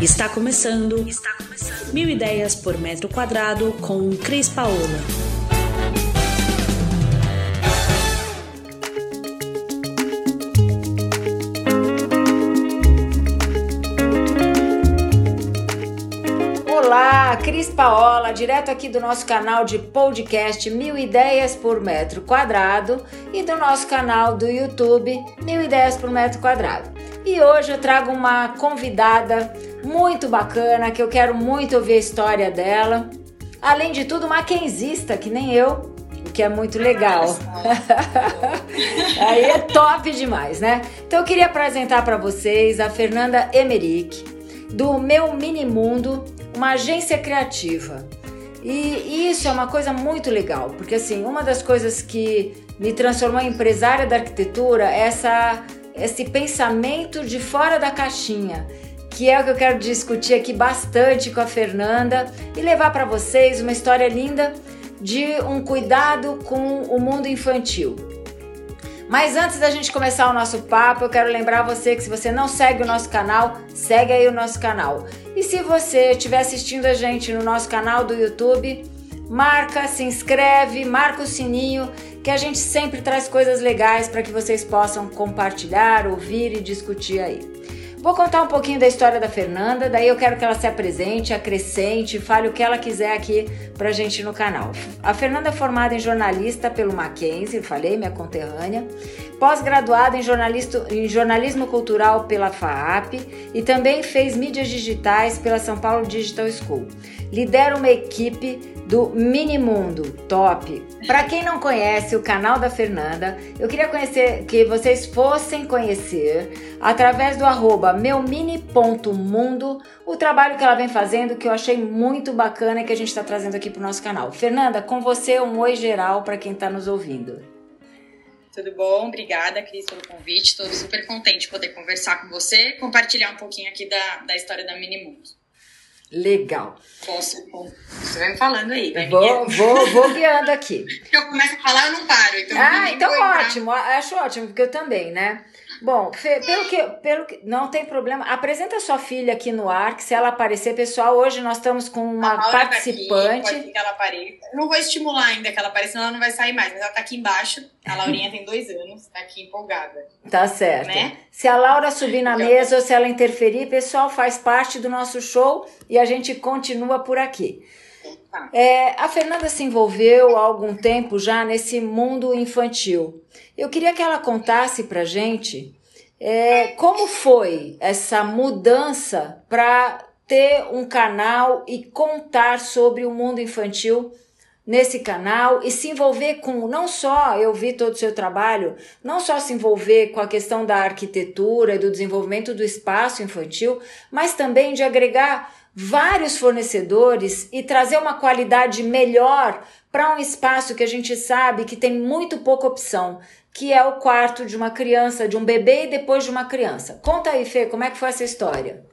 Está começando. Está começando. Mil ideias por metro quadrado com Cris Paola. Olá, Cris Paola, direto aqui do nosso canal de podcast Mil Ideias por Metro Quadrado e do nosso canal do YouTube Mil Ideias por Metro Quadrado. E hoje eu trago uma convidada muito bacana que eu quero muito ouvir a história dela. Além de tudo, maquenzista, que nem eu, o que é muito legal. Aí é top demais, né? Então eu queria apresentar para vocês a Fernanda Emerick, do Meu Mini Mundo, uma agência criativa. E isso é uma coisa muito legal, porque assim, uma das coisas que me transformou em empresária da arquitetura é essa esse pensamento de fora da caixinha, que é o que eu quero discutir aqui bastante com a Fernanda e levar para vocês uma história linda de um cuidado com o mundo infantil. Mas antes da gente começar o nosso papo, eu quero lembrar você que se você não segue o nosso canal, segue aí o nosso canal. E se você estiver assistindo a gente no nosso canal do YouTube, marca, se inscreve, marca o sininho que a gente sempre traz coisas legais para que vocês possam compartilhar, ouvir e discutir aí. Vou contar um pouquinho da história da Fernanda, daí eu quero que ela se apresente, acrescente, fale o que ela quiser aqui pra gente no canal. A Fernanda é formada em jornalista pelo Mackenzie, falei, minha conterrânea, pós-graduada em, em jornalismo cultural pela FAAP e também fez mídias digitais pela São Paulo Digital School. Lidera uma equipe do Minimundo Top. Para quem não conhece o canal da Fernanda, eu queria conhecer que vocês fossem conhecer através do arroba meumini.mundo o trabalho que ela vem fazendo, que eu achei muito bacana e que a gente está trazendo aqui para o nosso canal. Fernanda, com você um oi geral para quem está nos ouvindo. Tudo bom? Obrigada, Cris, pelo convite. Estou super contente de poder conversar com você, compartilhar um pouquinho aqui da, da história da Minimundo. Legal. Posso, você vai me falando aí, vou, vou, vou guiando aqui. Eu começo a falar, eu não paro. Então ah, então ótimo, acho ótimo, porque eu também, né? Bom, Fê, pelo que, pelo que. Não tem problema. Apresenta sua filha aqui no ar, que se ela aparecer, pessoal, hoje nós estamos com uma participante. Tá aqui, que ela apareça. não vou estimular ainda que ela apareça, senão ela não vai sair mais. Mas ela tá aqui embaixo. A Laurinha tem dois anos, tá aqui empolgada. Tá certo. Né? Se a Laura subir na mesa ou se ela interferir, pessoal, faz parte do nosso show e a gente continua por aqui. Tá. É, a Fernanda se envolveu há algum tempo já nesse mundo infantil. Eu queria que ela contasse pra gente é, como foi essa mudança para ter um canal e contar sobre o mundo infantil nesse canal e se envolver com não só eu vi todo o seu trabalho, não só se envolver com a questão da arquitetura e do desenvolvimento do espaço infantil, mas também de agregar vários fornecedores e trazer uma qualidade melhor para um espaço que a gente sabe que tem muito pouca opção, que é o quarto de uma criança, de um bebê e depois de uma criança. Conta aí, Fê, como é que foi essa história?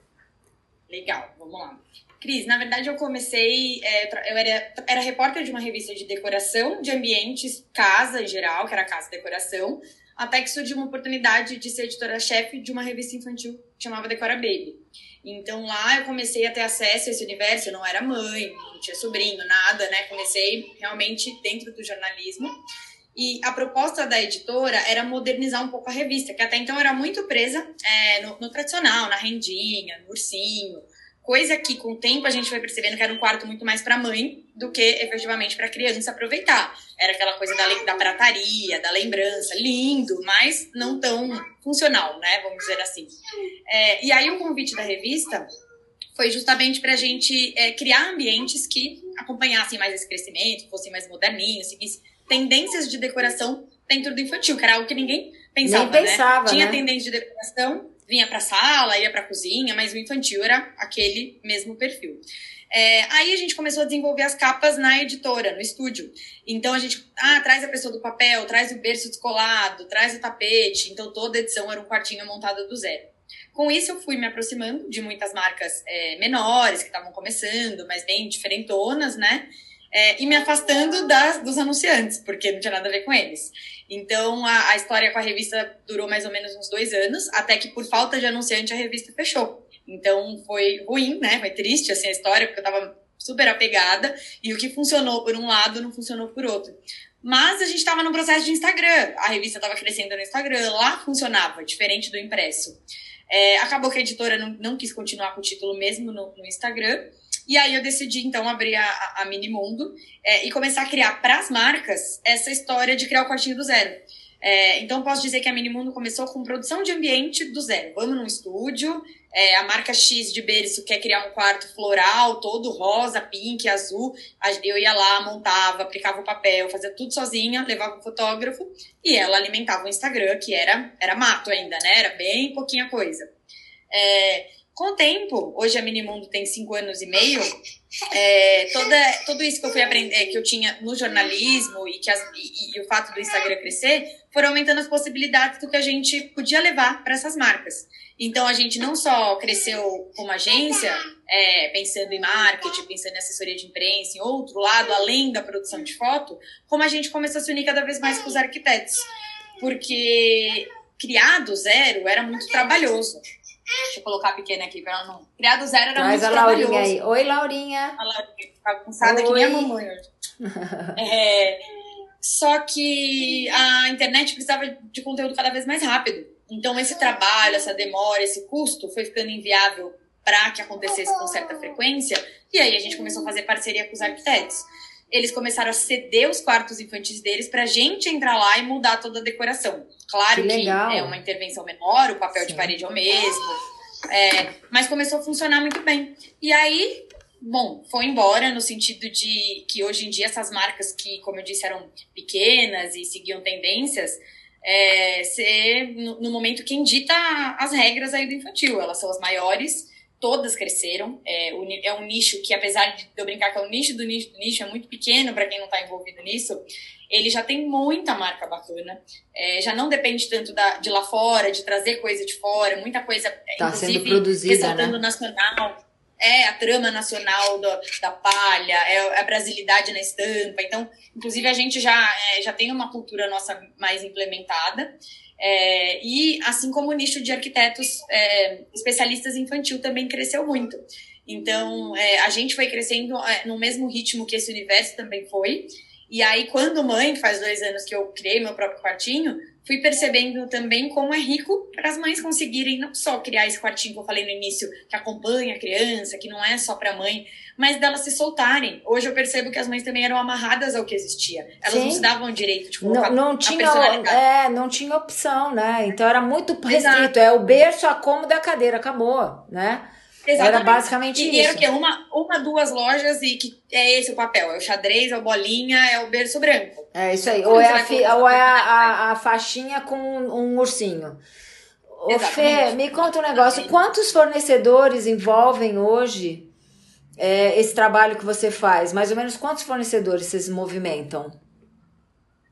Legal, vamos lá. Cris, na verdade eu comecei, é, eu era, era repórter de uma revista de decoração de ambientes, casa em geral, que era Casa Decoração, até que surgiu uma oportunidade de ser editora-chefe de uma revista infantil que chamava Decora Baby. Então lá eu comecei a ter acesso a esse universo, eu não era mãe, não tinha sobrinho, nada, né? Comecei realmente dentro do jornalismo. E a proposta da editora era modernizar um pouco a revista, que até então era muito presa é, no, no, tradicional, na rendinha, no ursinho, coisa que com o tempo a gente foi percebendo que era um quarto muito mais para mãe do que efetivamente para criança aproveitar. Era aquela coisa da, da prataria, da lembrança, lindo, mas não tão funcional, né? Vamos dizer assim. É, e aí o convite da revista foi justamente para a gente é, criar ambientes que acompanhassem mais esse crescimento, fossem mais moderninhos, seguissem tendências de decoração dentro do infantil, que era algo que ninguém pensava, Nem pensava né? Tinha né? tendência de decoração, vinha para sala, ia para cozinha, mas o infantil era aquele mesmo perfil. É, aí a gente começou a desenvolver as capas na editora, no estúdio. Então a gente ah, traz a pessoa do papel, traz o berço descolado, traz o tapete. Então toda edição era um quartinho montado do zero. Com isso eu fui me aproximando de muitas marcas é, menores que estavam começando, mas bem diferentonas, né? É, e me afastando das, dos anunciantes, porque não tinha nada a ver com eles. Então, a, a, história com a revista durou mais ou menos uns dois anos, até que, por falta de anunciante, a revista fechou. Então foi ruim, né? Foi triste assim a história, porque eu tava super apegada e o que funcionou por um lado não funcionou por outro. Mas a gente estava no processo de Instagram, a revista estava crescendo no Instagram, lá funcionava, diferente do impresso. É, acabou que a editora não, não quis continuar com o título mesmo no, no Instagram. E aí eu decidi, então, abrir a, a Minimundo é, e começar a criar para as marcas essa história de criar o quartinho do zero. É, então, posso dizer que a Minimundo começou com produção de ambiente do zero. Vamos num estúdio, é, a marca X de berço quer criar um quarto floral, todo rosa, pink, azul. Eu ia lá, montava, aplicava o papel, fazia tudo sozinha, levava o fotógrafo e ela alimentava o Instagram, que era, era mato ainda, né? Era bem pouquinha coisa. É, com o tempo, hoje a Minimundo tem cinco anos e meio, é, toda, tudo isso que eu fui aprender, que eu tinha no jornalismo e, que as, e, e, o fato do Instagram crescer, foram aumentando as possibilidades do que a gente podia levar para essas marcas. Então a gente não só cresceu como agência, é, pensando em marketing, pensando em assessoria de imprensa, em outro lado, além da produção de foto, como a gente começou a se unir cada vez mais com os arquitetos. Porque criar do zero era muito trabalhoso. Deixa eu colocar a pequena aqui pra ela não. Criar do zero era Traz muito a trabalhoso. Laurinha aí. Oi, Laurinha. A Laurinha tá cansada que nem a mamãe hoje. é, só que a internet precisava de conteúdo cada vez mais rápido. Então, esse trabalho, essa demora, esse custo foi ficando inviável para que acontecesse com certa frequência. E aí a gente começou a fazer parceria com os arquitetos. Eles começaram a ceder os quartos infantis deles para a gente entrar lá e mudar toda a decoração. Claro que, que é uma intervenção menor, o papel Sim. de parede é o mesmo, é, mas começou a funcionar muito bem. E aí, bom, foi embora no sentido de que hoje em dia essas marcas que, como eu disse, eram pequenas e seguiam tendências, é, ser no, no, momento quem dita as regras aí do infantil. Elas são as maiores, todas cresceram. É, é um nicho que, apesar de eu brincar que é o nicho do nicho, do nicho é muito pequeno para quem não está envolvido nisso, ele já tem muita marca bacana. É, já não depende tanto da, de lá fora, de trazer coisa de fora, muita coisa, tá inclusive, sendo produzida, né? nacional. É a trama nacional do, da palha, é a brasilidade na estampa. Então, inclusive, a gente já, é, já tem uma cultura nossa mais implementada. É, e assim como o nicho de arquitetos é, especialistas infantil também cresceu muito. Então, é, a gente foi crescendo é, no mesmo ritmo que esse universo também foi. E aí, quando mãe, faz dois anos que eu criei meu próprio quartinho, fui percebendo também como é rico para as mães conseguirem não só criar esse quartinho que eu falei no início, que acompanha a criança, que não é só para mãe, mas delas se soltarem. Hoje eu percebo que as mães também eram amarradas ao que existia. Elas Sim. não se davam direito de colocar não, não tinha, É, não tinha opção, né? Então era muito restrito. Exato. É o berço, a cômoda, a cadeira, acabou, né? Exatamente. Era basicamente e, isso. E quê? Uma, uma, duas lojas e que é esse o papel. É o xadrez, é o bolinha, é o berço branco. É isso aí. Ou é, a, fi, ou é a, a, a, faixinha com um ursinho. Ô, Fê, me conta um negócio. Quantos fornecedores envolvem hoje é, esse trabalho que você faz? Mais ou menos quantos fornecedores vocês movimentam?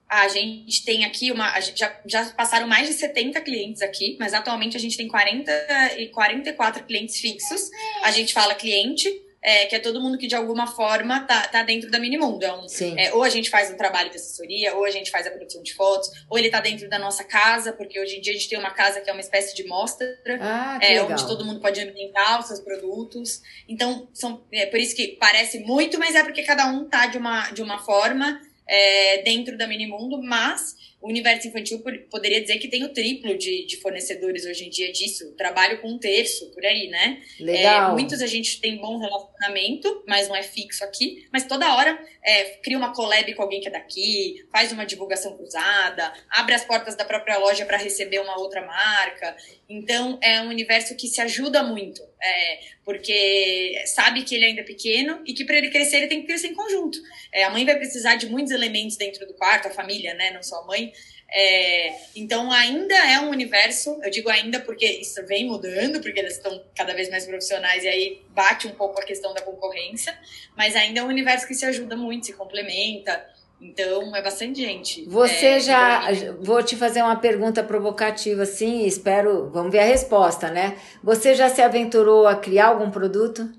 A gente tem aqui uma. já, já passaram mais de 70 clientes aqui, mas atualmente a gente tem 40 e 44 clientes fixos. A gente fala cliente, é, que é todo mundo que de alguma forma tá, tá dentro da Minimundo. É um, é, ou a gente faz um trabalho de assessoria, ou a gente faz a produção de fotos, ou ele tá dentro da nossa casa, porque hoje em dia a gente tem uma casa que é uma espécie de mostra, ah, é, onde todo mundo pode ambientar os seus produtos. Então, são, é por isso que parece muito, mas é porque cada um tá de uma, de uma forma é, dentro da Minimundo, mas o universo infantil poderia dizer que tem o triplo de, de fornecedores hoje em dia disso. Trabalho com um terço, por aí, né? Legal. É, muitos a gente tem bom relacionamento, mas não é fixo aqui. Mas toda hora é, cria uma collab com alguém que é daqui, faz uma divulgação cruzada, abre as portas da própria loja para receber uma outra marca. Então, é um universo que se ajuda muito, é, porque sabe que ele ainda é pequeno e que para ele crescer ele tem que crescer em conjunto. É, a mãe vai precisar de muitos elementos dentro do quarto, a família, né, não só a mãe. É, então, ainda é um universo, eu digo ainda porque isso vem mudando, porque eles estão cada vez mais profissionais e aí bate um pouco a questão da concorrência, mas ainda é um universo que se ajuda muito, se complementa. Então, é bastante gente. Você é, já. Vou te fazer uma pergunta provocativa, assim, espero. Vamos ver a resposta, né? Você já se aventurou a criar algum produto?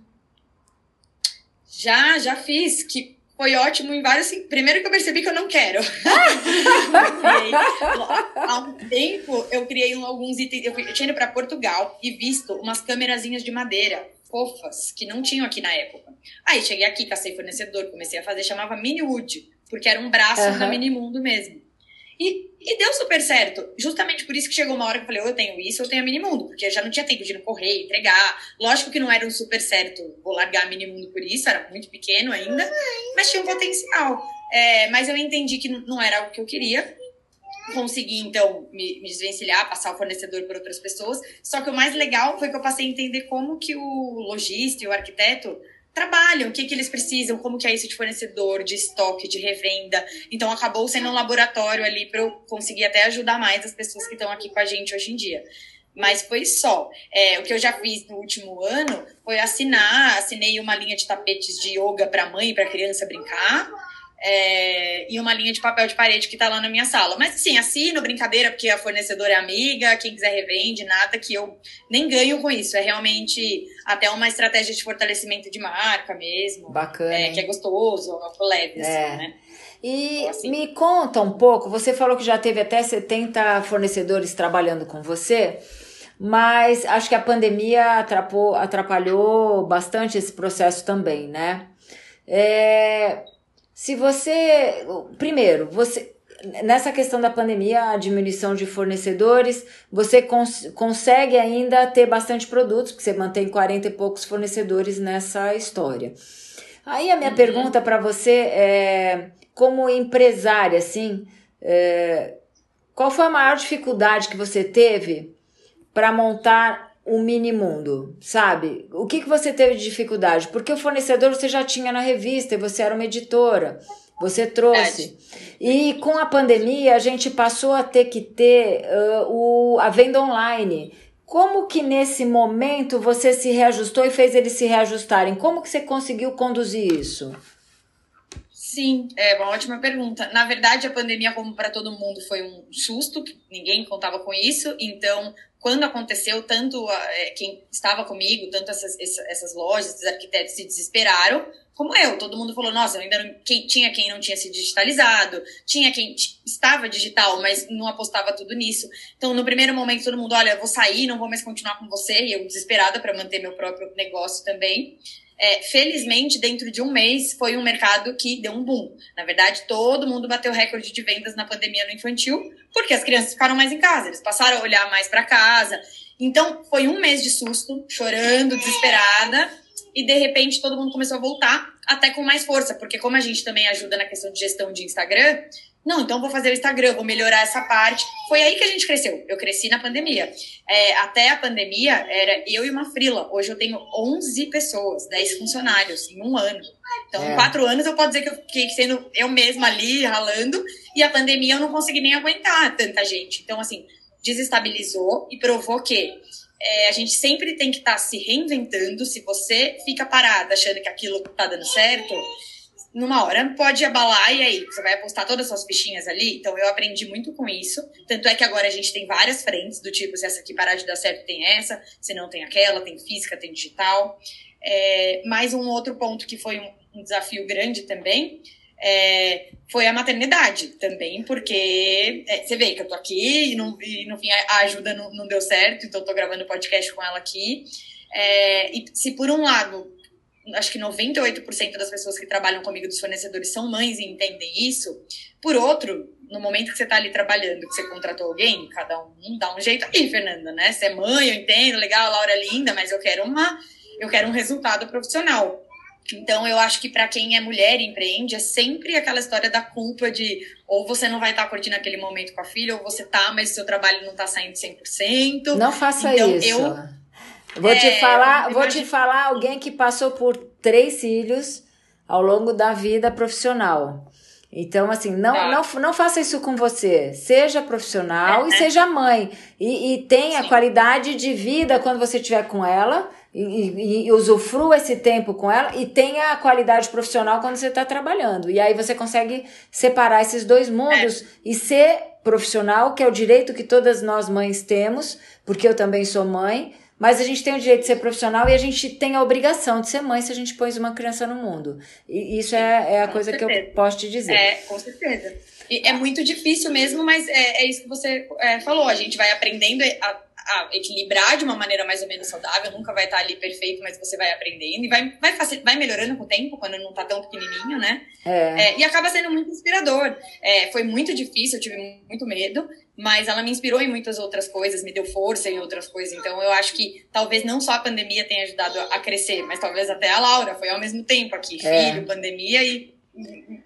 Já, já fiz. Que foi ótimo em vários. Primeiro que eu percebi que eu não quero. há um tempo eu criei alguns itens. Eu, tinha ido para Portugal e visto umas câmerazinhas de madeira fofas que não tinham aqui na época. Aí cheguei aqui, cacei fornecedor, comecei a fazer, chamava Mini Wood, porque era um braço uhum. da Mini Mundo mesmo. E, e, deu super certo. Justamente por isso que chegou uma hora que eu falei, eu tenho isso, eu tenho a Minimundo, porque já não tinha tempo de ir no correio, entregar. Lógico que não era um super certo, vou largar a Minimundo por isso, era muito pequeno ainda, mas tinha um potencial. É, mas eu entendi que não era o que eu queria. Consegui, então, me, me desvencilhar, passar o fornecedor por outras pessoas. Só que o mais legal foi que eu passei a entender como que o lojista e o arquiteto trabalham, o que, que eles precisam, como que é isso de fornecedor, de estoque, de revenda. Então acabou sendo um laboratório ali para eu conseguir até ajudar mais as pessoas que estão aqui com a gente hoje em dia. Mas foi só. É, o que eu já fiz no último ano foi assinar, assinei uma linha de tapetes de yoga para mãe e para criança brincar é, e uma linha de papel de parede que tá lá na minha sala. Mas sim, assino, brincadeira, porque a fornecedora é amiga, quem quiser revende, nada que eu nem ganho com isso. É realmente até uma estratégia de fortalecimento de marca mesmo. Bacana. É, que é gostoso, é leve, assim, é. né? E então, assim, me conta um pouco, você falou que já teve até 70 fornecedores trabalhando com você, mas acho que a pandemia atrapalhou, atrapalhou bastante esse processo também, né? É, se você. Primeiro, você. Nessa questão da pandemia, a diminuição de fornecedores, você cons consegue ainda ter bastante produtos, porque você mantém 40 e poucos fornecedores nessa história. Aí a minha uhum. pergunta para você é, como empresária, assim, é, qual foi a maior dificuldade que você teve para montar o mini mundo, sabe? O que, que você teve de dificuldade? Porque o fornecedor você já tinha na revista e você era uma editora. Você trouxe. E com a pandemia, a gente passou a ter que ter uh, o, a venda online. Como que nesse momento você se reajustou e fez eles se reajustarem? Como que você conseguiu conduzir isso? Sim, é uma ótima pergunta. Na verdade, a pandemia, como para todo mundo, foi um susto, ninguém contava com isso. Então, quando aconteceu, tanto é, quem estava comigo, tanto essas, essas lojas, esses arquitetos se desesperaram, como eu. Todo mundo falou: nossa, ainda não, quem, tinha quem não tinha se digitalizado, tinha quem estava digital, mas não apostava tudo nisso. Então, no primeiro momento, todo mundo: olha, vou sair, não vou mais continuar com você, e eu desesperada para manter meu próprio negócio também. É, felizmente, dentro de um mês, foi um mercado que deu um boom. Na verdade, todo mundo bateu recorde de vendas na pandemia no infantil, porque as crianças ficaram mais em casa, eles passaram a olhar mais para casa. Então, foi um mês de susto, chorando, desesperada, e de repente todo mundo começou a voltar, até com mais força, porque como a gente também ajuda na questão de gestão de Instagram, não, então vou fazer o Instagram, vou melhorar essa parte. Foi aí que a gente cresceu. Eu cresci na pandemia. É, até a pandemia, era eu e uma frila. Hoje eu tenho 11 pessoas, 10 funcionários em um ano. Então, é. em quatro anos, eu posso dizer que eu fiquei sendo eu mesma ali, ralando. E a pandemia, eu não consegui nem aguentar tanta gente. Então, assim, desestabilizou e provou que é, a gente sempre tem que estar tá se reinventando. Se você fica parada achando que aquilo tá dando certo numa hora pode abalar e aí você vai apostar todas as suas fichinhas ali. Então eu aprendi muito com isso. Tanto é que agora a gente tem várias frentes do tipo se essa aqui parar de dar certo tem essa, se não tem aquela, tem física, tem digital. É, mais um outro ponto que foi um, um desafio grande também é, foi a maternidade também, porque é, você vê que eu tô aqui e no, e no fim a ajuda não, não deu certo, então eu tô gravando podcast com ela aqui. É, e se por um lado acho que 98% das pessoas que trabalham comigo dos fornecedores são mães e entendem isso. Por outro, no momento que você está ali trabalhando, que você contratou alguém, cada um dá um jeito aí, Fernanda, né? Você é mãe, eu entendo, legal, a Laura é linda, mas eu quero uma, eu quero um resultado profissional. Então, eu acho que para quem é mulher e empreende, é sempre aquela história da culpa de ou você não vai estar tá curtindo aquele momento com a filha, ou você tá, mas o seu trabalho não está saindo 100%. Não faça então, isso. Eu, Vou é, te falar, vou te falar alguém que passou por três filhos ao longo da vida profissional. Então, assim, não, tá. não, não faça isso com você. Seja profissional é, e é. seja mãe. E, e tenha Sim. qualidade de vida quando você estiver com ela. E, e, e, usufrua esse tempo com ela e tenha a qualidade profissional quando você está trabalhando. E aí você consegue separar esses dois mundos é. e ser profissional, que é o direito que todas nós mães temos, porque eu também sou mãe, mas a gente tem o direito de ser profissional e a gente tem a obrigação de ser mãe se a gente põe uma criança no mundo. E isso é, é a com coisa certeza. que eu posso te dizer. É, com certeza. E é muito difícil mesmo, mas é, é isso que você é, falou. A gente vai aprendendo a, a, equilibrar de uma maneira mais ou menos saudável. Nunca vai estar ali perfeito, mas você vai aprendendo e vai, vai, vai melhorando com o tempo, quando não está tão pequenininho, né? É. é. e acaba sendo muito inspirador. É, foi muito difícil, eu tive muito medo, mas ela me inspirou em muitas outras coisas, me deu força em outras coisas. Então eu acho que talvez não só a pandemia tenha ajudado a crescer, mas talvez até a Laura foi ao mesmo tempo aqui, é. filho, pandemia e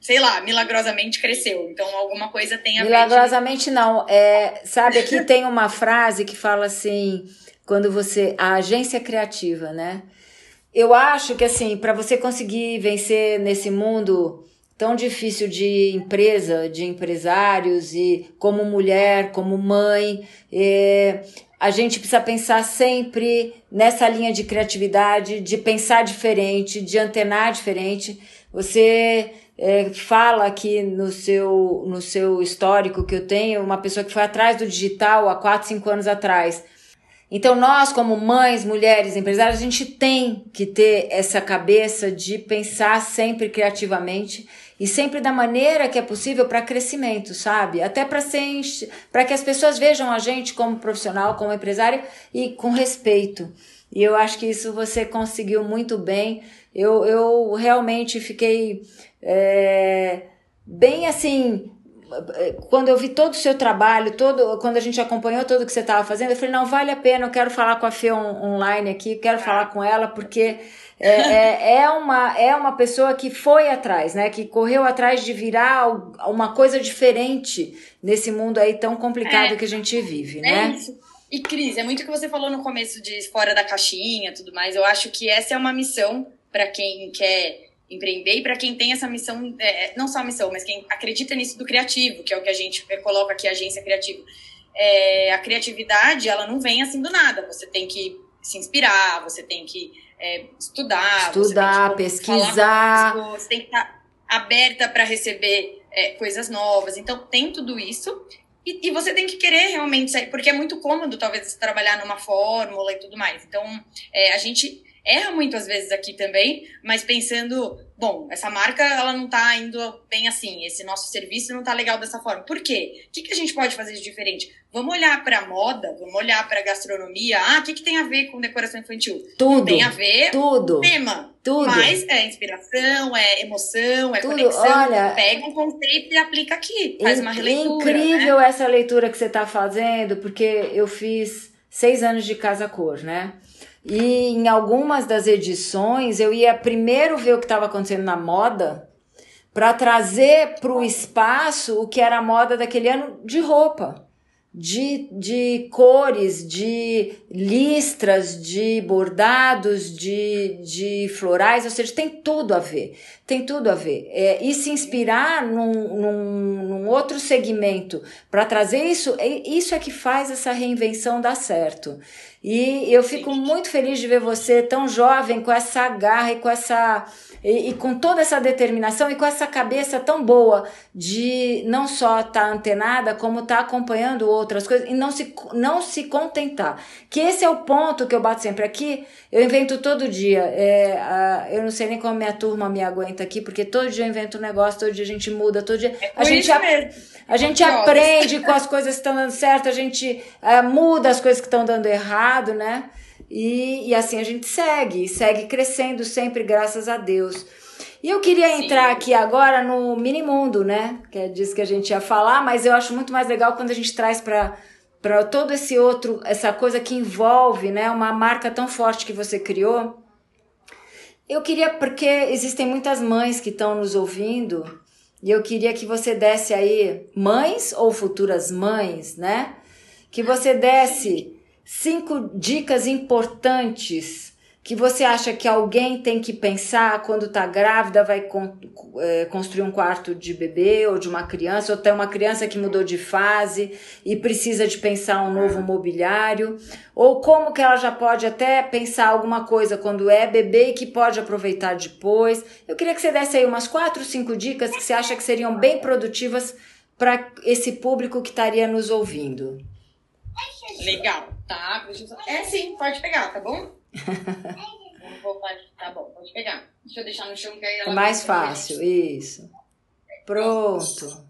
sei lá, milagrosamente cresceu. Então alguma coisa tem a milagrosamente não. É, sabe, aqui tem uma frase que fala assim, quando você a agência criativa, né? Eu acho que assim, para você conseguir vencer nesse mundo tão difícil de empresa, de empresários e como mulher, como mãe, é, a gente precisa pensar sempre nessa linha de criatividade, de pensar diferente, de antenar diferente. Você é, fala aqui no seu, no seu histórico que eu tenho uma pessoa que foi atrás do digital há 4, 5 anos atrás. Então, nós, como mães, mulheres, empresárias, a gente tem que ter essa cabeça de pensar sempre criativamente e sempre da maneira que é possível para crescimento, sabe? Até para que as pessoas vejam a gente como profissional, como empresária e com respeito. E eu acho que isso você conseguiu muito bem. Eu, eu realmente fiquei é, bem assim. Quando eu vi todo o seu trabalho, todo, quando a gente acompanhou tudo que você estava fazendo, eu falei: não, vale a pena, eu quero falar com a Fê on, online aqui, quero falar com ela, porque é, é, é, uma, é uma pessoa que foi atrás, né? Que correu atrás de virar uma coisa diferente nesse mundo aí tão complicado é, que a gente vive, é né? Isso. E Cris, é muito o que você falou no começo de fora da caixinha, tudo mais. Eu acho que essa é uma missão para quem quer empreender e para quem tem essa missão, é, não só a missão, mas quem acredita nisso do criativo, que é o que a gente coloca aqui, agência criativa. É, a criatividade, ela não vem assim do nada. Você tem que se inspirar, você tem que é, estudar, estudar, que, pesquisar, você tem que estar aberta para receber é, coisas novas. Então tem tudo isso e, e, você tem que querer realmente sair, porque é muito cômodo, talvez, trabalhar numa fórmula e tudo mais. Então, é, a gente erra muito às vezes aqui também, mas pensando, bom, essa marca ela não tá indo bem assim, esse nosso serviço não tá legal dessa forma. Por quê? O que, que a gente pode fazer de diferente? Vamos olhar para moda, vamos olhar para gastronomia. Ah, o que, que tem a ver com decoração infantil? Tudo. Tem a ver tudo, tema. Tudo. Mas é inspiração, é emoção, é tudo. conexão. Olha, Pega um conceito e aplica aqui. Faz uma releitura. Incrível né? essa leitura que você está fazendo, porque eu fiz seis anos de Casa Cor, né? E em algumas das edições eu ia primeiro ver o que estava acontecendo na moda para trazer para o espaço o que era a moda daquele ano de roupa de, de cores, de listras, de bordados, de, de florais, ou seja, tem tudo a ver. Tem tudo a ver. É, e se inspirar num, num, num outro segmento para trazer isso, é, isso é que faz essa reinvenção dar certo. E eu fico muito feliz de ver você tão jovem, com essa garra e com essa e, e, com toda essa determinação e com essa cabeça tão boa de não só estar tá antenada, como estar tá acompanhando outras coisas e não se, não se contentar. Que esse é o ponto que eu bato sempre aqui. Eu invento todo dia. É, a, eu não sei nem como minha turma me aguenta aqui, porque todo dia eu invento um negócio, todo dia a gente muda, todo dia. É a gente, a, a gente aprende com as coisas que estão dando certo, a gente é, muda as coisas que estão dando errado, né? E, e assim a gente segue, segue crescendo sempre, graças a Deus. E eu queria Sim. entrar aqui agora no mini mundo, né? Que é disso que a gente ia falar, mas eu acho muito mais legal quando a gente traz para para todo esse outro, essa coisa que envolve, né, uma marca tão forte que você criou. Eu queria porque existem muitas mães que estão nos ouvindo, e eu queria que você desse aí mães ou futuras mães, né? Que você desse cinco dicas importantes que você acha que alguém tem que pensar quando está grávida, vai con é, construir um quarto de bebê ou de uma criança, ou tem uma criança que mudou de fase e precisa de pensar um novo mobiliário, ou como que ela já pode até pensar alguma coisa quando é bebê e que pode aproveitar depois. Eu queria que você desse aí umas quatro, cinco dicas que você acha que seriam bem produtivas para esse público que estaria nos ouvindo. Legal, tá? É sim, pode pegar, tá bom? tá bom, pode pegar. Deixa eu deixar no chão que aí ela. É mais fácil, isso. Pronto.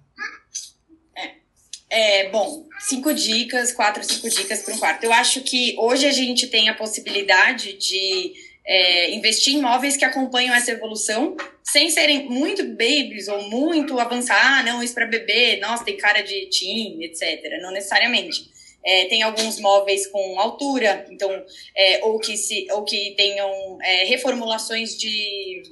É, bom, cinco dicas, quatro, cinco dicas para um quarto. Eu acho que hoje a gente tem a possibilidade de é, investir em móveis que acompanham essa evolução, sem serem muito babies ou muito avançar, ah, não, isso para bebê, nossa, tem cara de teen, etc. Não necessariamente. É, tem alguns móveis com altura, então, é, ou, que se, ou que tenham é, reformulações de.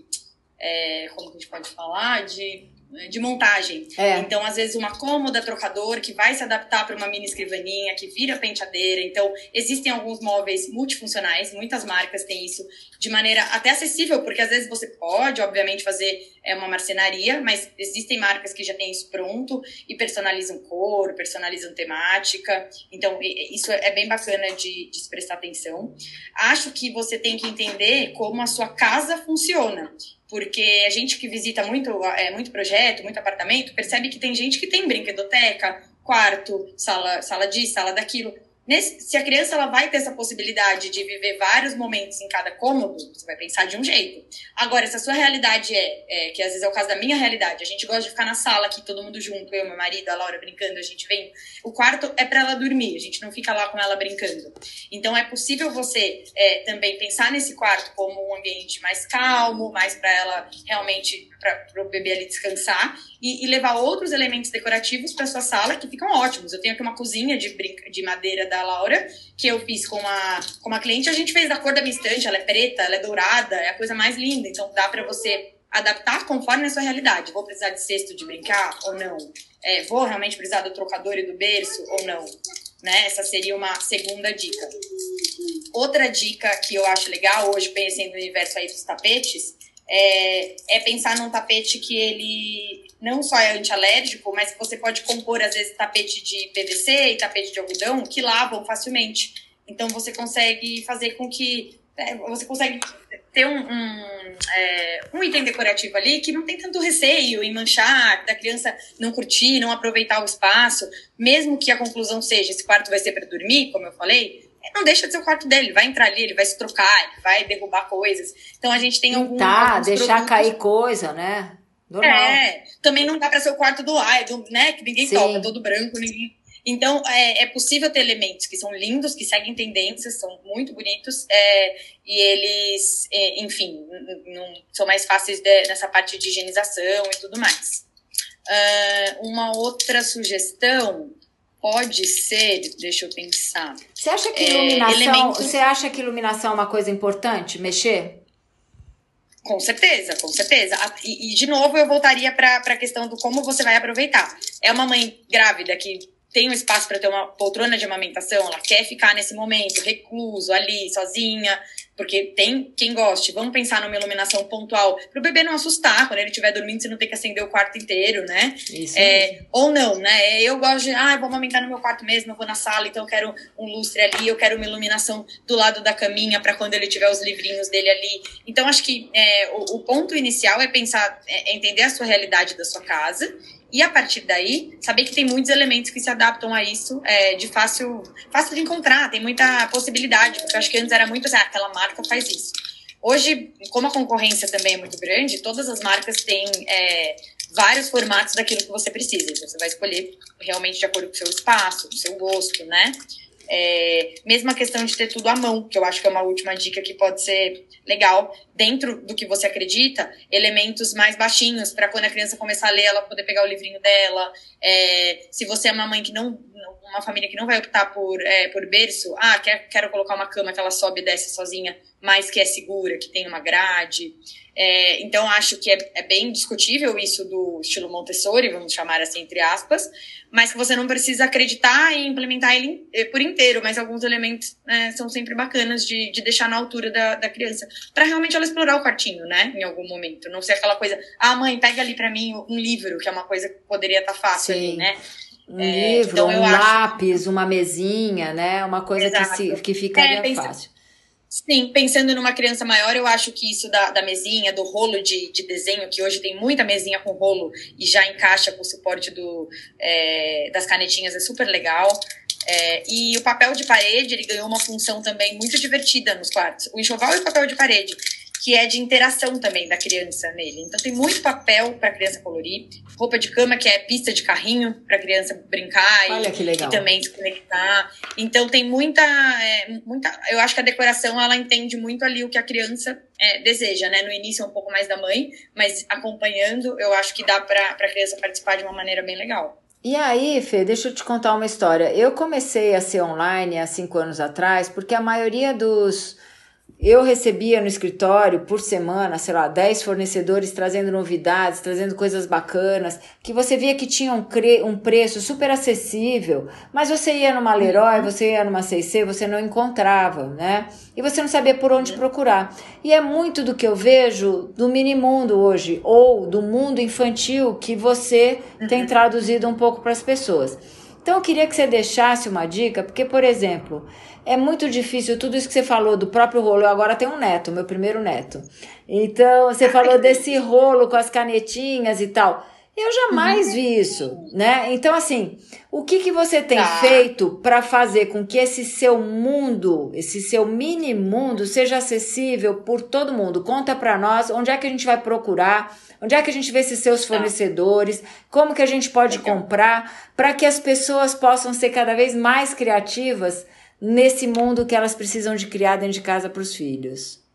É, como que a gente pode falar? De de montagem. É. Então, às vezes, uma cômoda trocador que vai se adaptar para uma mini escrivaninha, que vira penteadeira. Então, existem alguns móveis multifuncionais, muitas marcas têm isso de maneira até acessível, porque às vezes você pode, obviamente, fazer é, uma marcenaria, mas existem marcas que já têm isso pronto e personalizam cor, personalizam temática. Então, isso é bem bacana de, de se prestar atenção. Acho que você tem que entender como a sua casa funciona porque a gente que visita muito, é, muito projeto, muito apartamento, percebe que tem gente que tem brinquedoteca, quarto, sala, sala disso, sala daquilo. Nesse, se a criança ela vai ter essa possibilidade de viver vários momentos em cada cômodo, você vai pensar de um jeito. Agora, se a sua realidade é, é, que às vezes é o caso da minha realidade, a gente gosta de ficar na sala aqui, todo mundo junto, eu, meu marido, a Laura brincando, a gente vem. O quarto é para ela dormir, a gente não fica lá com ela brincando. Então, é possível você é, também pensar nesse quarto como um ambiente mais calmo, mais para ela realmente para o bebê ali descansar e, e, levar outros elementos decorativos para sua sala que ficam ótimos. Eu tenho aqui uma cozinha de, brinca, de madeira da Laura que eu fiz com uma, com uma cliente. A gente fez da cor da minha estante, ela é preta, ela é dourada, é a coisa mais linda. Então dá para você adaptar conforme a sua realidade. Vou precisar de cesto de brincar ou não? É, vou realmente precisar do trocador e do berço ou não? Né? Essa seria uma segunda dica. Outra dica que eu acho legal hoje, pensando no universo aí dos tapetes, é, é pensar num tapete que ele não só é antialérgico, mas você pode compor, às vezes, tapete de PVC e tapete de algodão que lavam facilmente. Então, você consegue fazer com que. É, você consegue ter um, um, é, um, item decorativo ali que não tem tanto receio em manchar, da criança não curtir, não aproveitar o espaço, mesmo que a conclusão seja esse quarto vai ser para dormir, como eu falei, não deixa de ser o quarto dele, ele vai entrar ali, ele vai se trocar, ele vai derrubar coisas. Então a gente tem algum. Tá, deixar produtos... cair coisa, né? Normal. É, também não dá para ser o quarto do ai, do, né? Que ninguém Sim. toca, todo branco, ninguém. Então, é, é, possível ter elementos que são lindos, que seguem tendências, são muito bonitos, é, e eles, é, enfim, não, são mais fáceis de, nessa parte de higienização e tudo mais. Uh, uma outra sugestão pode ser, deixa eu pensar. Você acha que é, iluminação, é, elemento... você acha que iluminação é uma coisa importante, mexer? Com certeza, com certeza. E, e de novo eu voltaria para a questão do como você vai aproveitar. É uma mãe grávida que tem um espaço para ter uma poltrona de amamentação, ela quer ficar nesse momento recluso ali, sozinha, porque tem quem goste. Vamos pensar numa iluminação pontual para o bebê não assustar quando ele estiver dormindo, você não tem que acender o quarto inteiro, né? Isso é, ou não, né? Eu gosto de, ah, vou amamentar no meu quarto mesmo, eu vou na sala, então eu quero um lustre ali, eu quero uma iluminação do lado da caminha para quando ele tiver os livrinhos dele ali. Então acho que é, o, o, ponto inicial é pensar, é, é entender a sua realidade da sua casa e a partir daí, saber que tem muitos elementos que se adaptam a isso é, de fácil, fácil de encontrar, tem muita possibilidade, porque eu acho que antes era muito assim, ah, aquela marca faz isso. Hoje, como a concorrência também é muito grande, todas as marcas têm é, vários formatos daquilo que você precisa. Então, você vai escolher realmente de acordo com o seu espaço, com o seu gosto, né? É, mesma questão de ter tudo à mão, que eu acho que é uma última dica que pode ser legal, dentro do que você acredita, elementos mais baixinhos, para quando a criança começar a ler, ela poder pegar o livrinho dela. É, se você é uma mãe que não. Uma família que não vai optar por, é, por berço, ah, quer, quero colocar uma cama que ela sobe e desce sozinha, mas que é segura, que tem uma grade. É, então, acho que é, é, bem discutível isso do estilo Montessori, vamos chamar assim, entre aspas, mas que você não precisa acreditar e implementar ele por inteiro, mas alguns elementos né, são sempre bacanas de, de deixar na altura da, da criança, para realmente ela explorar o quartinho, né, em algum momento. Não ser aquela coisa, ah, mãe, pega ali para mim um livro, que é uma coisa que poderia estar tá fácil Sim. ali, né? Um é, livro, então um lápis, acho... uma mesinha, né? Uma coisa que, se, que ficaria é, pensa... fácil. Sim, pensando numa criança maior, eu acho que isso da, da mesinha, do rolo de, de desenho, que hoje tem muita mesinha com rolo e já encaixa com o suporte do, é, das canetinhas, é super legal. É, e o papel de parede, ele ganhou uma função também muito divertida nos quartos. O enxoval e o papel de parede que é de interação também da criança nele. Então tem muito papel para a criança colorir, roupa de cama que é pista de carrinho para a criança brincar Olha e, e, também se conectar. Então tem muita, é, muita, eu acho que a decoração ela entende muito ali o que a criança é, deseja, né? No início é um pouco mais da mãe, mas acompanhando eu acho que dá para a criança participar de uma maneira bem legal. E aí, Fê, deixa eu te contar uma história. Eu comecei a ser online há cinco anos atrás, porque a maioria dos eu recebia no escritório por semana, sei lá, 10 fornecedores trazendo novidades, trazendo coisas bacanas, que você via que tinha um, um preço super acessível, mas você ia numa Leroy, você ia numa CC, você não encontrava, né? E você não sabia por onde procurar. E é muito do que eu vejo do mini mundo hoje, ou do mundo infantil que você tem uhum. traduzido um pouco para as pessoas. Então eu queria que você deixasse uma dica, porque, por exemplo, é muito difícil tudo isso que você falou do próprio rolo. Eu agora tenho um neto, meu primeiro neto. Então, você falou desse rolo com as canetinhas e tal. Eu jamais vi isso, né? Então, assim, o que, que você tem tá. feito para fazer com que esse seu mundo, esse seu mini mundo, seja acessível por todo mundo? Conta para nós onde é que a gente vai procurar, onde é que a gente vê esses seus tá. fornecedores, como que a gente pode Legal. comprar, para que as pessoas possam ser cada vez mais criativas nesse mundo que elas precisam de criar dentro de casa para os filhos.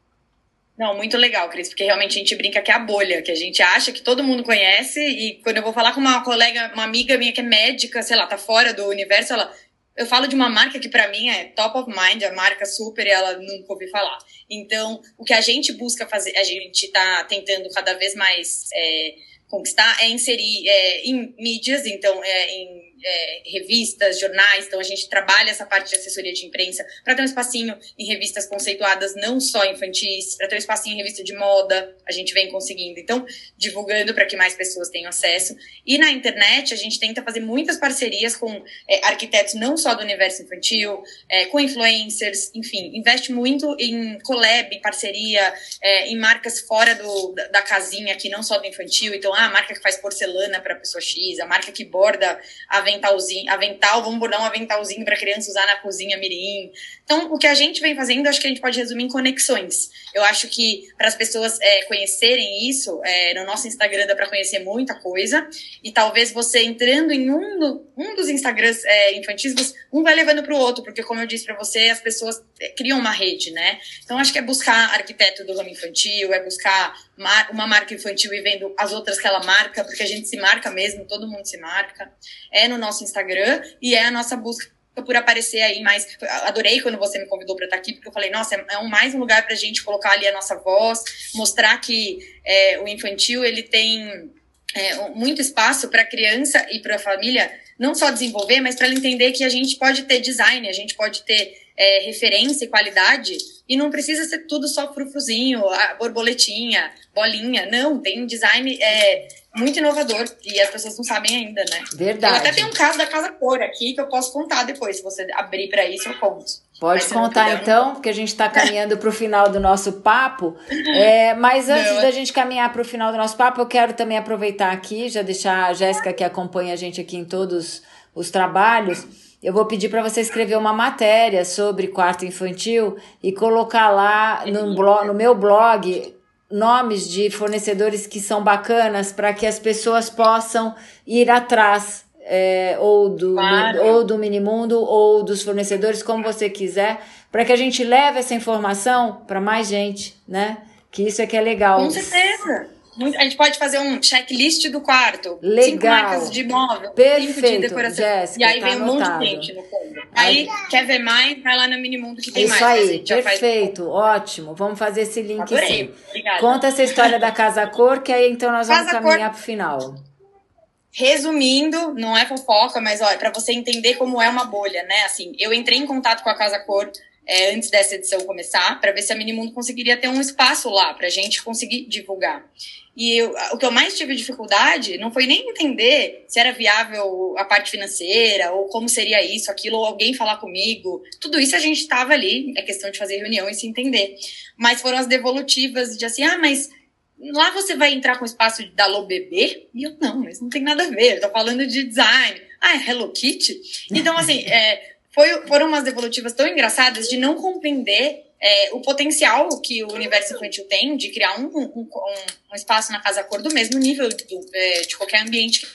Não, muito legal, Cris, porque realmente a gente brinca que é a bolha, que a gente acha que todo mundo conhece, e quando eu vou falar com uma colega, uma amiga minha que é médica, sei lá, tá fora do universo, ela. Eu falo de uma marca que para mim é top of mind, a marca super, e ela nunca ouviu falar. Então, o que a gente busca fazer, a gente tá tentando cada vez mais é, conquistar é inserir é, em mídias, então, é, em é, revistas, jornais, então a gente trabalha essa parte de assessoria de imprensa para ter um espacinho em revistas conceituadas, não só infantis, para ter um espacinho em revista de moda, a gente vem conseguindo, então, divulgando para que mais pessoas tenham acesso. E na internet, a gente tenta fazer muitas parcerias com é, arquitetos, não só do universo infantil, é, com influencers, enfim, investe muito em collab, parceria, é, em marcas fora do, da, da casinha aqui, não só do infantil, então, ah, a marca que faz porcelana para pessoa X, a marca que borda a aventalzinho, avental, vamos bordar um aventalzinho para criança usar na cozinha mirim. Então, o que a gente vem fazendo, acho que a gente pode resumir em conexões. Eu acho que para as pessoas é, conhecerem isso, é, no nosso Instagram dá para conhecer muita coisa. E talvez você entrando em um, do, um dos Instagrams é, infantis, um vai levando para o outro, porque como eu disse para você, as pessoas é, criam uma rede, né? Então, acho que é buscar arquiteto do ramo infantil, é buscar uma marca infantil e vendo as outras que ela marca, porque a gente se marca mesmo, todo mundo se marca. É no nosso Instagram e é a nossa busca por aparecer aí mais. Adorei quando você me convidou para estar aqui, porque eu falei, nossa, é um, mais um lugar para a gente colocar ali a nossa voz, mostrar que é, o infantil ele tem é, muito espaço para a criança e para a família não só desenvolver, mas para ela entender que a gente pode ter design, a gente pode ter é, referência e qualidade e não precisa ser tudo só frufruzinho, borboletinha, bolinha. Não, tem um design é, muito inovador e as pessoas não sabem ainda, né? Verdade. Eu até tenho um caso da Casa Cor aqui que eu posso contar depois. Se você abrir para isso, eu conto. Pode contar puder, então, porque a gente está caminhando para o final do nosso papo. É, mas antes não. da gente caminhar para o final do nosso papo, eu quero também aproveitar aqui, já deixar a Jéssica que acompanha a gente aqui em todos os trabalhos eu vou pedir para você escrever uma matéria sobre quarto infantil e colocar lá no, blog, no meu blog nomes de fornecedores que são bacanas para que as pessoas possam ir atrás é, ou, do, claro. ou do Minimundo ou dos fornecedores, como você quiser, para que a gente leve essa informação para mais gente, né? Que isso é que é legal. Com certeza. A gente pode fazer um checklist do quarto. Legal. Cinco marcas de móvel. Perfeito, cinco de decoração. Jéssica, e aí tá vem anotado. um monte de gente no fundo. Aí, quer ver mais? Vai lá no Minimundo que tem Isso mais. Isso aí, perfeito, ótimo. Vamos fazer esse link Adorei. sim. Obrigada. Conta essa história da Casa Cor, que aí então nós vamos Casa caminhar Cor... pro final. Resumindo, não é fofoca, mas olha, para você entender como é uma bolha, né? Assim, eu entrei em contato com a Casa Cor é, antes dessa edição começar, para ver se a Minimundo conseguiria ter um espaço lá para a gente conseguir divulgar. E eu, o que eu mais tive dificuldade não foi nem entender se era viável a parte financeira, ou como seria isso, aquilo, ou alguém falar comigo. Tudo isso a gente estava ali, é questão de fazer reunião e se entender. Mas foram as devolutivas de assim, ah, mas lá você vai entrar com o espaço da Lô Bebê? E eu, não, mas não tem nada a ver, eu tô falando de design. Ah, é Hello Kitty? Então, assim, é, foi, foram umas devolutivas tão engraçadas de não compreender é, o potencial que o universo infantil tem de criar um, um, um espaço na casa cor do mesmo nível do, é, de qualquer ambiente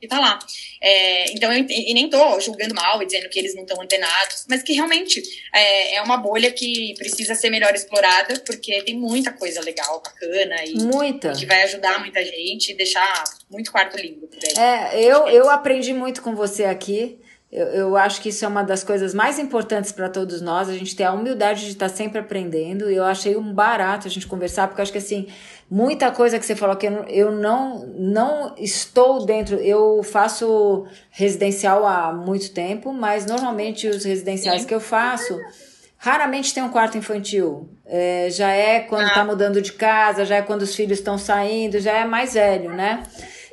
que tá lá. É, então, eu, e nem tô julgando mal e dizendo que eles não estão antenados, mas que realmente é, é, uma bolha que precisa ser melhor explorada, porque tem muita coisa legal, bacana e, muita. que vai ajudar muita gente e deixar muito quarto lindo. É, eu, eu aprendi muito com você aqui. Eu, eu acho que isso é uma das coisas mais importantes para todos nós, a gente ter a humildade de estar tá sempre aprendendo. E eu achei um barato a gente conversar, porque eu acho que assim, muita coisa que você falou que eu, eu não, não estou dentro. Eu faço residencial há muito tempo, mas normalmente os residenciais Sim. que eu faço raramente tem um quarto infantil. É, já é quando está ah. mudando de casa, já é quando os filhos estão saindo, já é mais velho, né?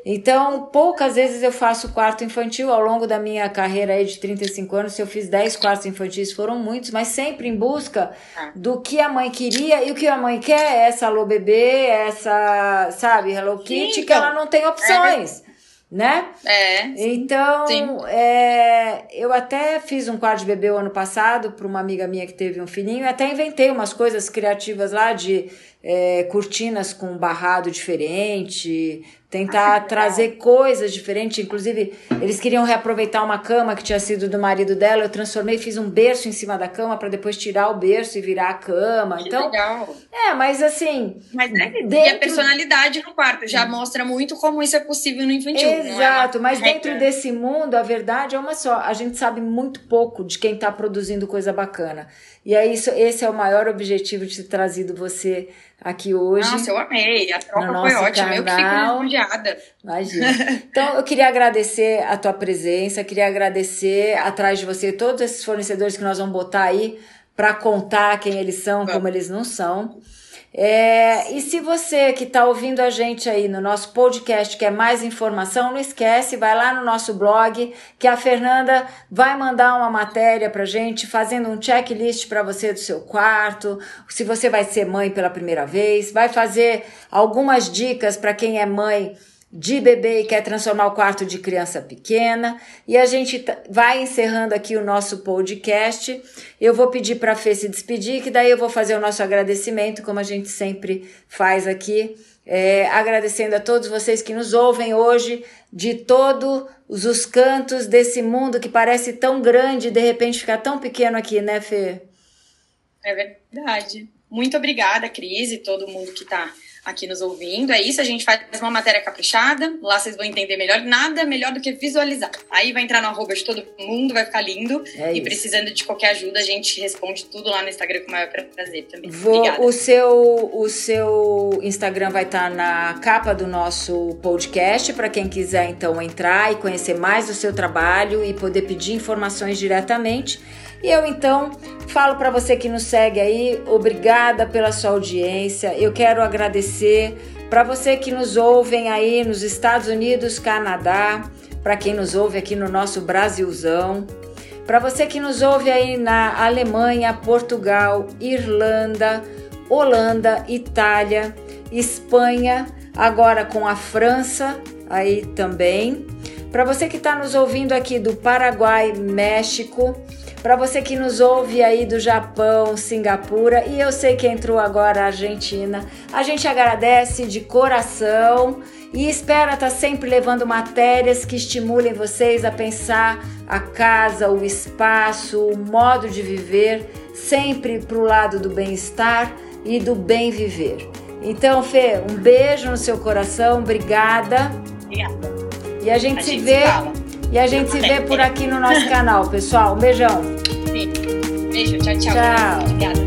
Então, poucas vezes eu faço quarto infantil. Ao longo da minha carreira aí de 35 anos, se eu fiz 10 quartos infantis, foram muitos, mas sempre em busca ah. do que a mãe queria. E o que a mãe quer é essa Alô Bebê, essa, sabe, Hello Kitty, Sim, que ela não tem opções. É né? É. Então, é, eu até fiz um quarto de bebê o ano passado para uma amiga minha que teve um filhinho, e até inventei umas coisas criativas lá de é, cortinas com barrado diferente, tentar ah, trazer coisas diferentes. Inclusive, eles queriam reaproveitar uma cama que tinha sido do marido dela. Eu transformei, fiz um berço em cima da cama para depois tirar o berço e virar a cama. Que então, legal. É, mas assim. Mas né, dentro... E a personalidade no quarto já mostra muito como isso é possível no infantil. É Exato, é mas dentro desse mundo, a verdade é uma só. A gente sabe muito pouco de quem está produzindo coisa bacana. E aí, isso, esse é o maior objetivo de ter trazido você aqui hoje. Nossa, eu amei. A troca foi ótima. Canal. Eu que fico lisonjeada. Imagina. Então, eu queria agradecer a tua presença, queria agradecer atrás de você todos esses fornecedores que nós vamos botar aí para contar quem eles são, como eles não são. É, e se você que está ouvindo a gente aí no nosso podcast quer mais informação, não esquece, vai lá no nosso blog que a Fernanda vai mandar uma matéria para gente fazendo um checklist para você do seu quarto, se você vai ser mãe pela primeira vez, vai fazer algumas dicas para quem é mãe de bebê e quer transformar o quarto de criança pequena. E a gente vai encerrando aqui o nosso podcast. Eu vou pedir para a Fê se despedir, que daí eu vou fazer o nosso agradecimento, como a gente sempre faz aqui. É, agradecendo a todos vocês que nos ouvem hoje, de todos os cantos desse mundo que parece tão grande e de repente ficar tão pequeno aqui, né, Fê? É verdade. Muito obrigada, Cris, e todo mundo que está aqui nos ouvindo. É isso, a gente faz uma matéria caprichada, lá vocês vão entender melhor. Nada melhor do que visualizar. Aí vai entrar no arroba de todo mundo, vai ficar lindo. É e precisando de qualquer ajuda, a gente responde tudo lá no Instagram com o maior prazer também. Vou, Obrigada. O seu, o seu Instagram vai estar tá na capa do nosso podcast, para quem quiser então entrar e conhecer mais do seu trabalho e poder pedir informações diretamente. E eu então falo para você que nos segue aí, obrigada pela sua audiência. Eu quero agradecer para você que nos ouvem aí nos Estados Unidos, Canadá, para quem nos ouve aqui no nosso Brasilzão, para você que nos ouve aí na Alemanha, Portugal, Irlanda, Holanda, Itália, Espanha, agora com a França aí também. Para você que está nos ouvindo aqui do Paraguai, México, para você que nos ouve aí do Japão, Singapura e eu sei que entrou agora a Argentina, a gente agradece de coração e espera estar tá sempre levando matérias que estimulem vocês a pensar a casa, o espaço, o modo de viver, sempre para o lado do bem-estar e do bem viver. Então, Fê, um beijo no seu coração, obrigada. Obrigada. E a gente, a se gente vê. Se e a gente se vê por aqui no nosso canal, pessoal. Um beijão. Beijo, tchau, tchau. Tchau. Obrigada.